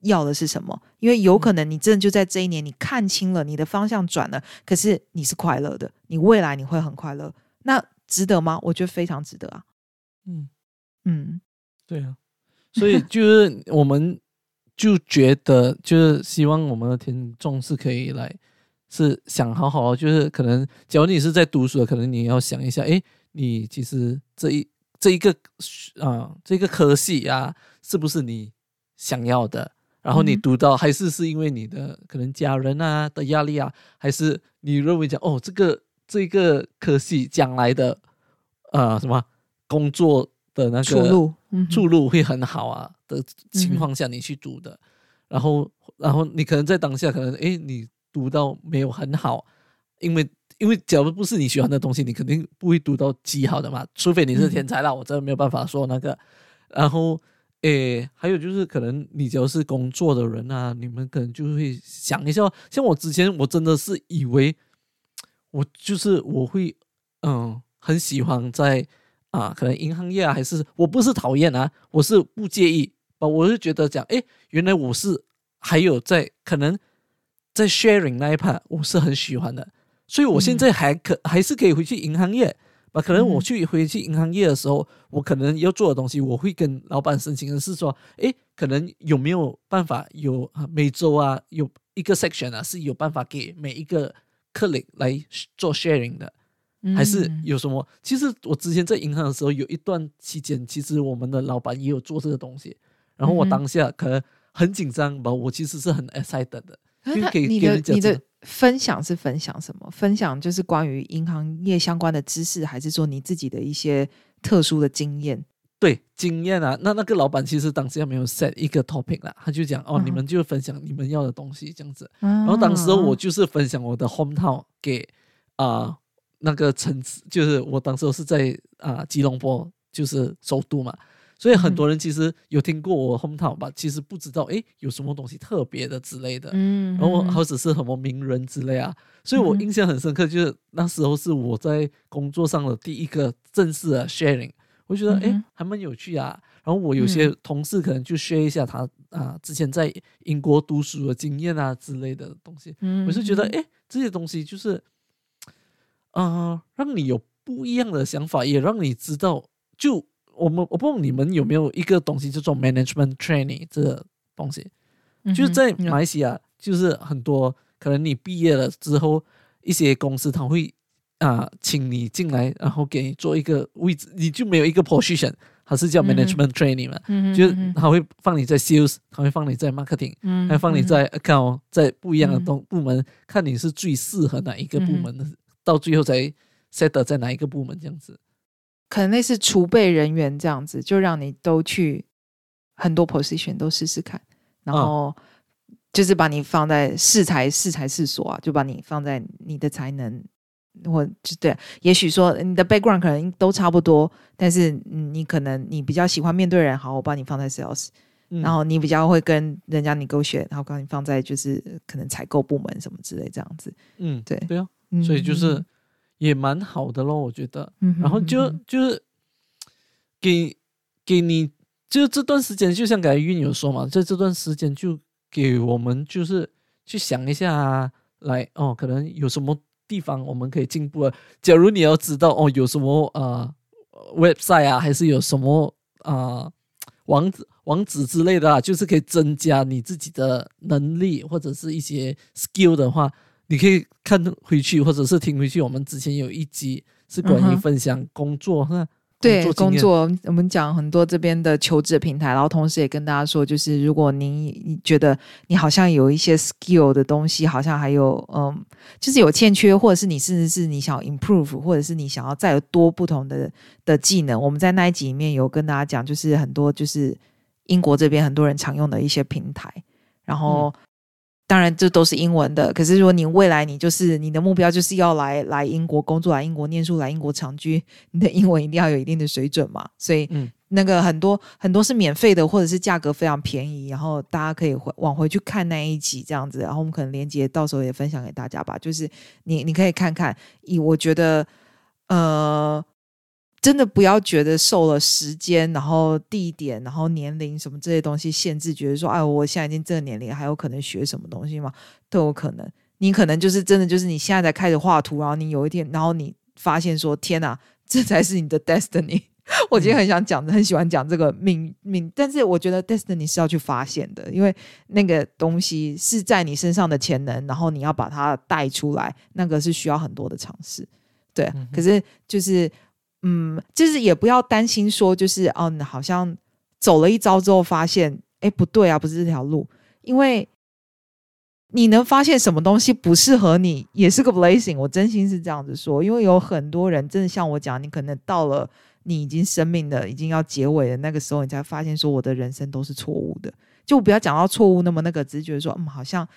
S1: 要的是什么。因为有可能你真的就在这一年，你看清了你的方向转了，可是你是快乐的，你未来你会很快乐，那值得吗？我觉得非常值得啊。嗯
S2: 嗯，对啊，所以就是我们就觉得，就是希望我们的听众是可以来。是想好好，就是可能，假如你是在读书的，可能你要想一下，哎，你其实这一这一个啊，这个科系啊，是不是你想要的？然后你读到还是是因为你的可能家人啊的压力啊，还是你认为讲哦，这个这个科系将来的呃什么工作的那个
S1: 出路
S2: 出路会很好啊的情况下你去读的，然后然后你可能在当下可能哎你。读到没有很好，因为因为假如不是你喜欢的东西，你肯定不会读到极好的嘛。除非你是天才啦，我真的没有办法说那个。然后，诶，还有就是可能你只要是工作的人啊，你们可能就会想一下。像我之前，我真的是以为我就是我会嗯很喜欢在啊，可能银行业啊，还是我不是讨厌啊，我是不介意啊，我是觉得讲，哎，原来我是还有在可能。在 sharing 那一 part 我是很喜欢的，所以我现在还可还是可以回去银行业。啊，可能我去回去银行业的时候，我可能要做的东西，我会跟老板申请的是说，诶，可能有没有办法有每周啊有一个 section 啊是有办法给每一个客领来做 sharing 的，还是有什么？其实我之前在银行的时候有一段期间，其实我们的老板也有做这个东西，然后我当下可能很紧张吧，我其实是很 excited 的。
S1: 你的你的分享是分享什么？分享就是关于银行业相关的知识，还是说你自己的一些特殊的经验？
S2: 对，经验啊。那那个老板其实当时也没有 set 一个 topic 啦，他就讲哦，你们就分享你们要的东西这样子。然后当时我就是分享我的 home town 给啊那个城市，就是我当时是在啊吉隆坡，就是首都嘛。所以很多人其实有听过我 home town 吧，其实不知道哎有什么东西特别的之类的，嗯，然后或者是什么名人之类啊，所以我印象很深刻，就是那时候是我在工作上的第一个正式的 sharing，我觉得哎还蛮有趣啊。然后我有些同事可能就 share 一下他啊之前在英国读书的经验啊之类的东西，我是觉得哎这些东西就是，嗯，让你有不一样的想法，也让你知道就。我们我不知道你们有没有一个东西叫做 management training 这个东西，就是在马来西亚，就是很多可能你毕业了之后，一些公司他会啊请你进来，然后给你做一个位置，你就没有一个 position，它是叫 management training 嘛，就是他会放你在 sales，他会放你在 marketing，还放你在 account，在不一样的东部门，看你是最适合哪一个部门的，到最后才 set 在哪一个部门这样子。
S1: 可能类似储备人员这样子，就让你都去很多 position 都试试看，然后就是把你放在试才试才试所啊，就把你放在你的才能，或就对，也许说你的 background 可能都差不多，但是你可能你比较喜欢面对人，好，我把你放在 sales，然后你比较会跟人家你勾选，然后把你放在就是可能采购部门什么之类这样子，
S2: 嗯，
S1: 对
S2: 对啊，所以就是。也蛮好的咯，我觉得。然后就就是给给你，就这段时间，就像刚才运有说嘛，在这段时间就给我们就是去想一下，啊来哦，可能有什么地方我们可以进步啊。假如你要知道哦，有什么呃 website 啊，还是有什么啊网址网址之类的啊，就是可以增加你自己的能力或者是一些 skill 的话。你可以看回去，或者是听回去。我们之前有一集是关于分享工作，哈，
S1: 对工作，我们讲很多这边的求职平台，然后同时也跟大家说，就是如果您你觉得你好像有一些 skill 的东西，好像还有嗯，就是有欠缺，或者是你甚至是你想要 improve，或者是你想要再有多不同的的技能，我们在那一集里面有跟大家讲，就是很多就是英国这边很多人常用的一些平台，然后。当然，这都是英文的。可是，如果你未来你就是你的目标就是要来来英国工作、来英国念书、来英国长居，你的英文一定要有一定的水准嘛。所以，嗯，那个很多很多是免费的，或者是价格非常便宜，然后大家可以回往回去看那一集这样子。然后我们可能连接到时候也分享给大家吧。就是你你可以看看，以我觉得，呃。真的不要觉得受了时间、然后地点、然后年龄什么这些东西限制，觉得说，哎，我现在已经这个年龄，还有可能学什么东西吗？都有可能。你可能就是真的，就是你现在才开始画图，然后你有一天，然后你发现说，天哪，这才是你的 destiny。我今天很想讲，很喜欢讲这个命命，但是我觉得 destiny 是要去发现的，因为那个东西是在你身上的潜能，然后你要把它带出来，那个是需要很多的尝试。对，可是就是。嗯，就是也不要担心说，就是哦，好像走了一招之后发现，哎，不对啊，不是这条路，因为你能发现什么东西不适合你，也是个 blessing。我真心是这样子说，因为有很多人真的像我讲，你可能到了你已经生命的已经要结尾的那个时候，你才发现说我的人生都是错误的。就不要讲到错误那么那个，只是觉得说，嗯，好像。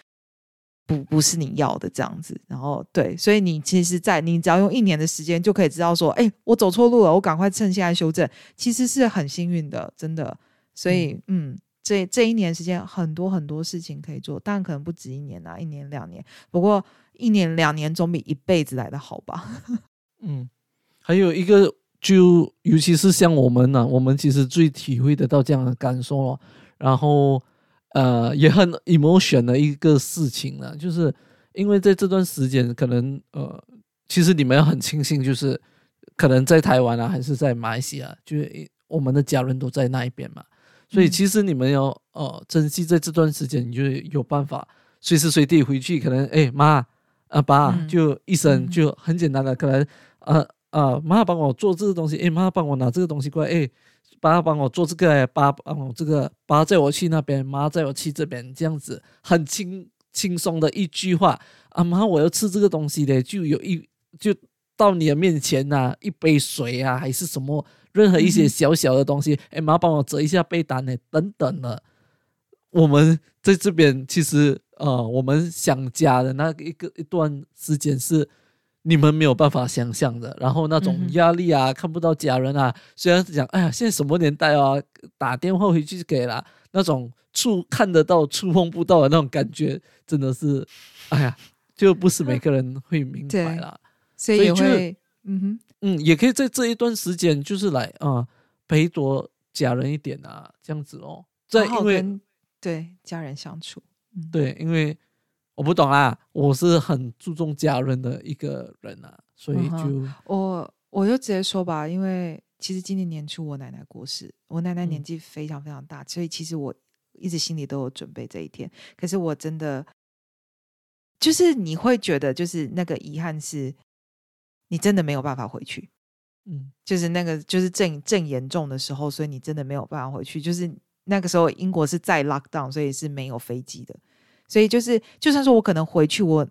S1: 不不是你要的这样子，然后对，所以你其实，在你只要用一年的时间，就可以知道说，哎，我走错路了，我赶快趁现在修正，其实是很幸运的，真的。所以，嗯，这这一年时间，很多很多事情可以做，但可能不止一年啊，一年两年。不过一年两年总比一辈子来的好吧？
S2: 嗯，还有一个，就尤其是像我们呢，我们其实最体会得到这样的感受了，然后。呃，也很 emotion 的一个事情呢，就是因为在这段时间，可能呃，其实你们要很庆幸，就是可能在台湾啊，还是在马来西亚，就是我们的家人都在那一边嘛，所以其实你们要呃珍惜在这段时间，你就有办法随时随地回去，可能哎妈啊爸就一声就很简单的，可能呃呃妈帮我做这个东西，哎妈帮我拿这个东西过来，哎。爸帮我做这个，爸帮我这个，爸载我去那边，妈载我去这边，这样子很轻轻松的一句话。啊妈，我要吃这个东西的，就有一就到你的面前呐，一杯水啊，还是什么，任何一些小小的东西，哎妈，帮我折一下被单呢，等等的。我们在这边其实呃，我们想家的那一个一段时间是。你们没有办法想象的，然后那种压力啊，看不到家人啊，虽然讲，哎呀，现在什么年代啊，打电话回去给了，那种触看得到、触碰不到的那种感觉，真的是，哎呀，就不是每个人会明白啦。
S1: 所以就，嗯哼，
S2: 嗯，也可以在这一段时间，就是来啊，陪多家人一点啊，这样子哦，在因为
S1: 对家人相处，
S2: 对，因为。我不懂啊，我是很注重家人的一个人啊，所以就
S1: 我我就直接说吧，因为其实今年年初我奶奶过世，我奶奶年纪非常非常大，所以其实我一直心里都有准备这一天。可是我真的，就是你会觉得，就是那个遗憾是，你真的没有办法回去。
S2: 嗯，
S1: 就是那个就是正正严重的时候，所以你真的没有办法回去。就是那个时候英国是在 lock down，所以是没有飞机的。所以就是就算说我可能回去，我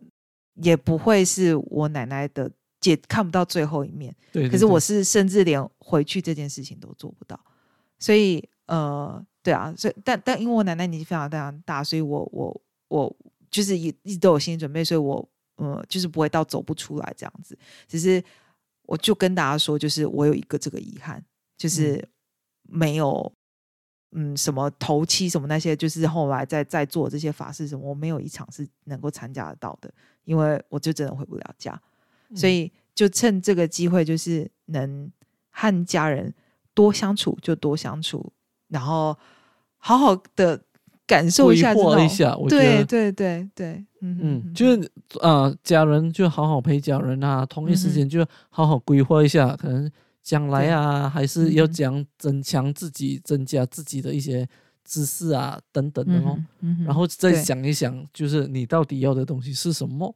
S1: 也不会是我奶奶的姐看不到最后一面。
S2: 对，
S1: 可是我是甚至连回去这件事情都做不到。所以呃，对啊，所以但但因为我奶奶年纪非常非常大，所以我我我就是一一直都有心理准备，所以我呃就是不会到走不出来这样子，只是。我就跟大家说，就是我有一个这个遗憾，就是没有嗯什么头七什么那些，就是后来在在做这些法事什么，我没有一场是能够参加得到的，因为我就真的回不了家，所以就趁这个机会，就是能和家人多相处就多相处，然后好好的。感受一下，
S2: 一下，
S1: 对对对对，
S2: 嗯嗯，就是呃，家人就好好陪家人啊，同一时间就好好规划一下，可能将来啊，还是要讲增强自己，增加自己的一些知识啊，等等的哦，然后再想一想，就是你到底要的东西是什么？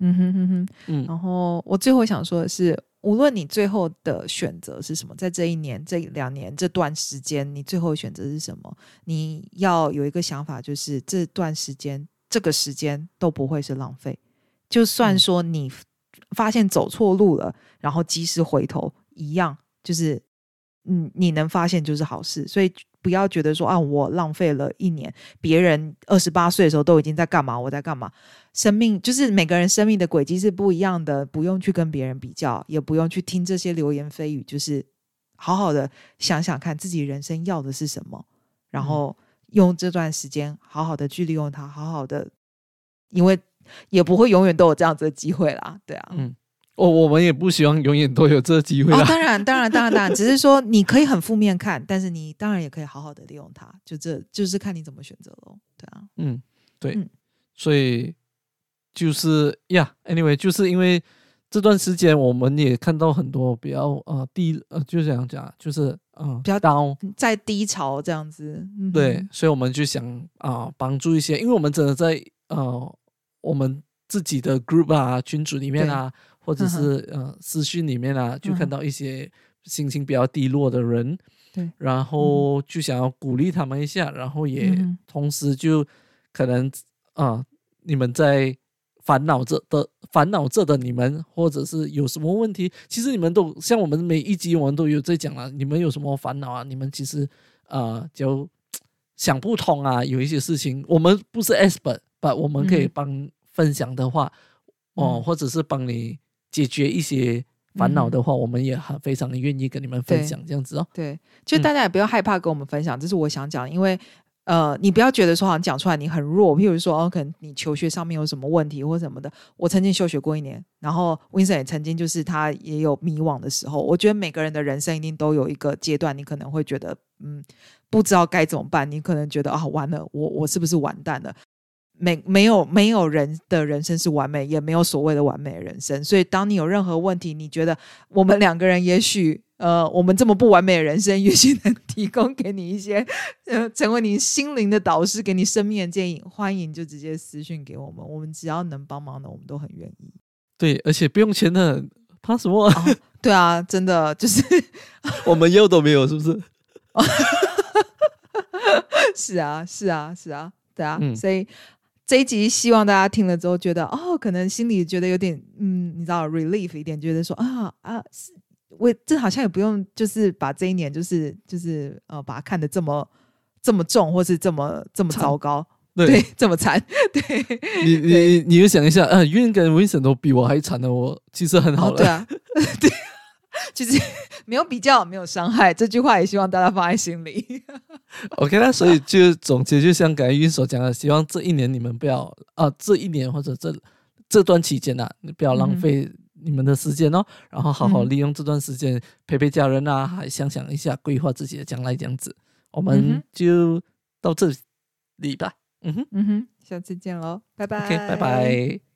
S1: 嗯哼哼哼，嗯，然后我最后想说的是。无论你最后的选择是什么，在这一年、这两年这段时间，你最后选择是什么？你要有一个想法，就是这段时间、这个时间都不会是浪费。就算说你发现走错路了，然后及时回头，一样就是，嗯，你能发现就是好事。所以。不要觉得说啊，我浪费了一年，别人二十八岁的时候都已经在干嘛，我在干嘛？生命就是每个人生命的轨迹是不一样的，不用去跟别人比较，也不用去听这些流言蜚语，就是好好的想想看自己人生要的是什么，然后用这段时间好好的去利用它，好好的，因为也不会永远都有这样子的机会啦，对啊，
S2: 嗯。我我们也不希望永远都有这个机会。
S1: 哦，当然，当然，当然，当然，只是说你可以很负面看，但是你当然也可以好好的利用它，就这就是看你怎么选择喽。对啊，
S2: 嗯，对，所以就是呀，anyway，就是因为这段时间我们也看到很多比较呃低呃，就这样讲，就是嗯
S1: 比较
S2: 高
S1: 在低潮这样子。
S2: 对，所以我们就想啊帮助一些，因为我们真的在呃我们自己的 group 啊群组里面啊。或者是呃私讯里面啊，就看到一些心情比较低落的人，
S1: 对，
S2: 然后就想要鼓励他们一下，然后也同时就可能啊，你们在烦恼着的烦恼着的你们，或者是有什么问题，其实你们都像我们每一集我们都有在讲了，你们有什么烦恼啊？你们其实啊就想不通啊，有一些事情。我们不是 expert，但我们可以帮分享的话，哦，或者是帮你。解决一些烦恼的话，我们也很非常的愿意跟你们分享这样子哦。
S1: 对，就大家也不要害怕跟我们分享，这是我想讲，因为呃，你不要觉得说好像讲出来你很弱，譬如说哦，可能你求学上面有什么问题或什么的。我曾经休学过一年，然后 Vincent 也曾经就是他也有迷惘的时候。我觉得每个人的人生一定都有一个阶段，你可能会觉得嗯，不知道该怎么办，你可能觉得啊，完了，我我是不是完蛋了？没没有没有人的人生是完美，也没有所谓的完美人生。所以，当你有任何问题，你觉得我们两个人也许呃，我们这么不完美的人生，也许能提供给你一些呃，成为你心灵的导师，给你生命的建议。欢迎就直接私讯给我们，我们只要能帮忙的，我们都很愿意。
S2: 对，而且不用钱的，怕什么？
S1: 对啊，真的就是
S2: 我们要都没有，是不是？
S1: 是啊，是啊，是啊，对啊，所以。这一集希望大家听了之后觉得哦，可能心里觉得有点嗯，你知道 relief 一点，觉得说啊啊，我这好像也不用就是把这一年就是就是呃把它看得这么这么重，或是这么这么糟糕，对，这么惨。对，
S2: 你你你就想一下，啊，云跟 Vincent 都比我还惨的，我其实很好了。
S1: 对啊，对。其实 没有比较，没有伤害，这句话也希望大家放在心里。
S2: OK 那所以就总结，就像刚才云所讲的，希望这一年你们不要啊，这一年或者这这段期间呐，你不要浪费你们的时间哦，然后好好利用这段时间陪陪家人啊，还想想一下规划自己的将来这样子。我们就到这里吧。嗯哼，
S1: 嗯哼，下次见喽，拜拜，
S2: 拜拜。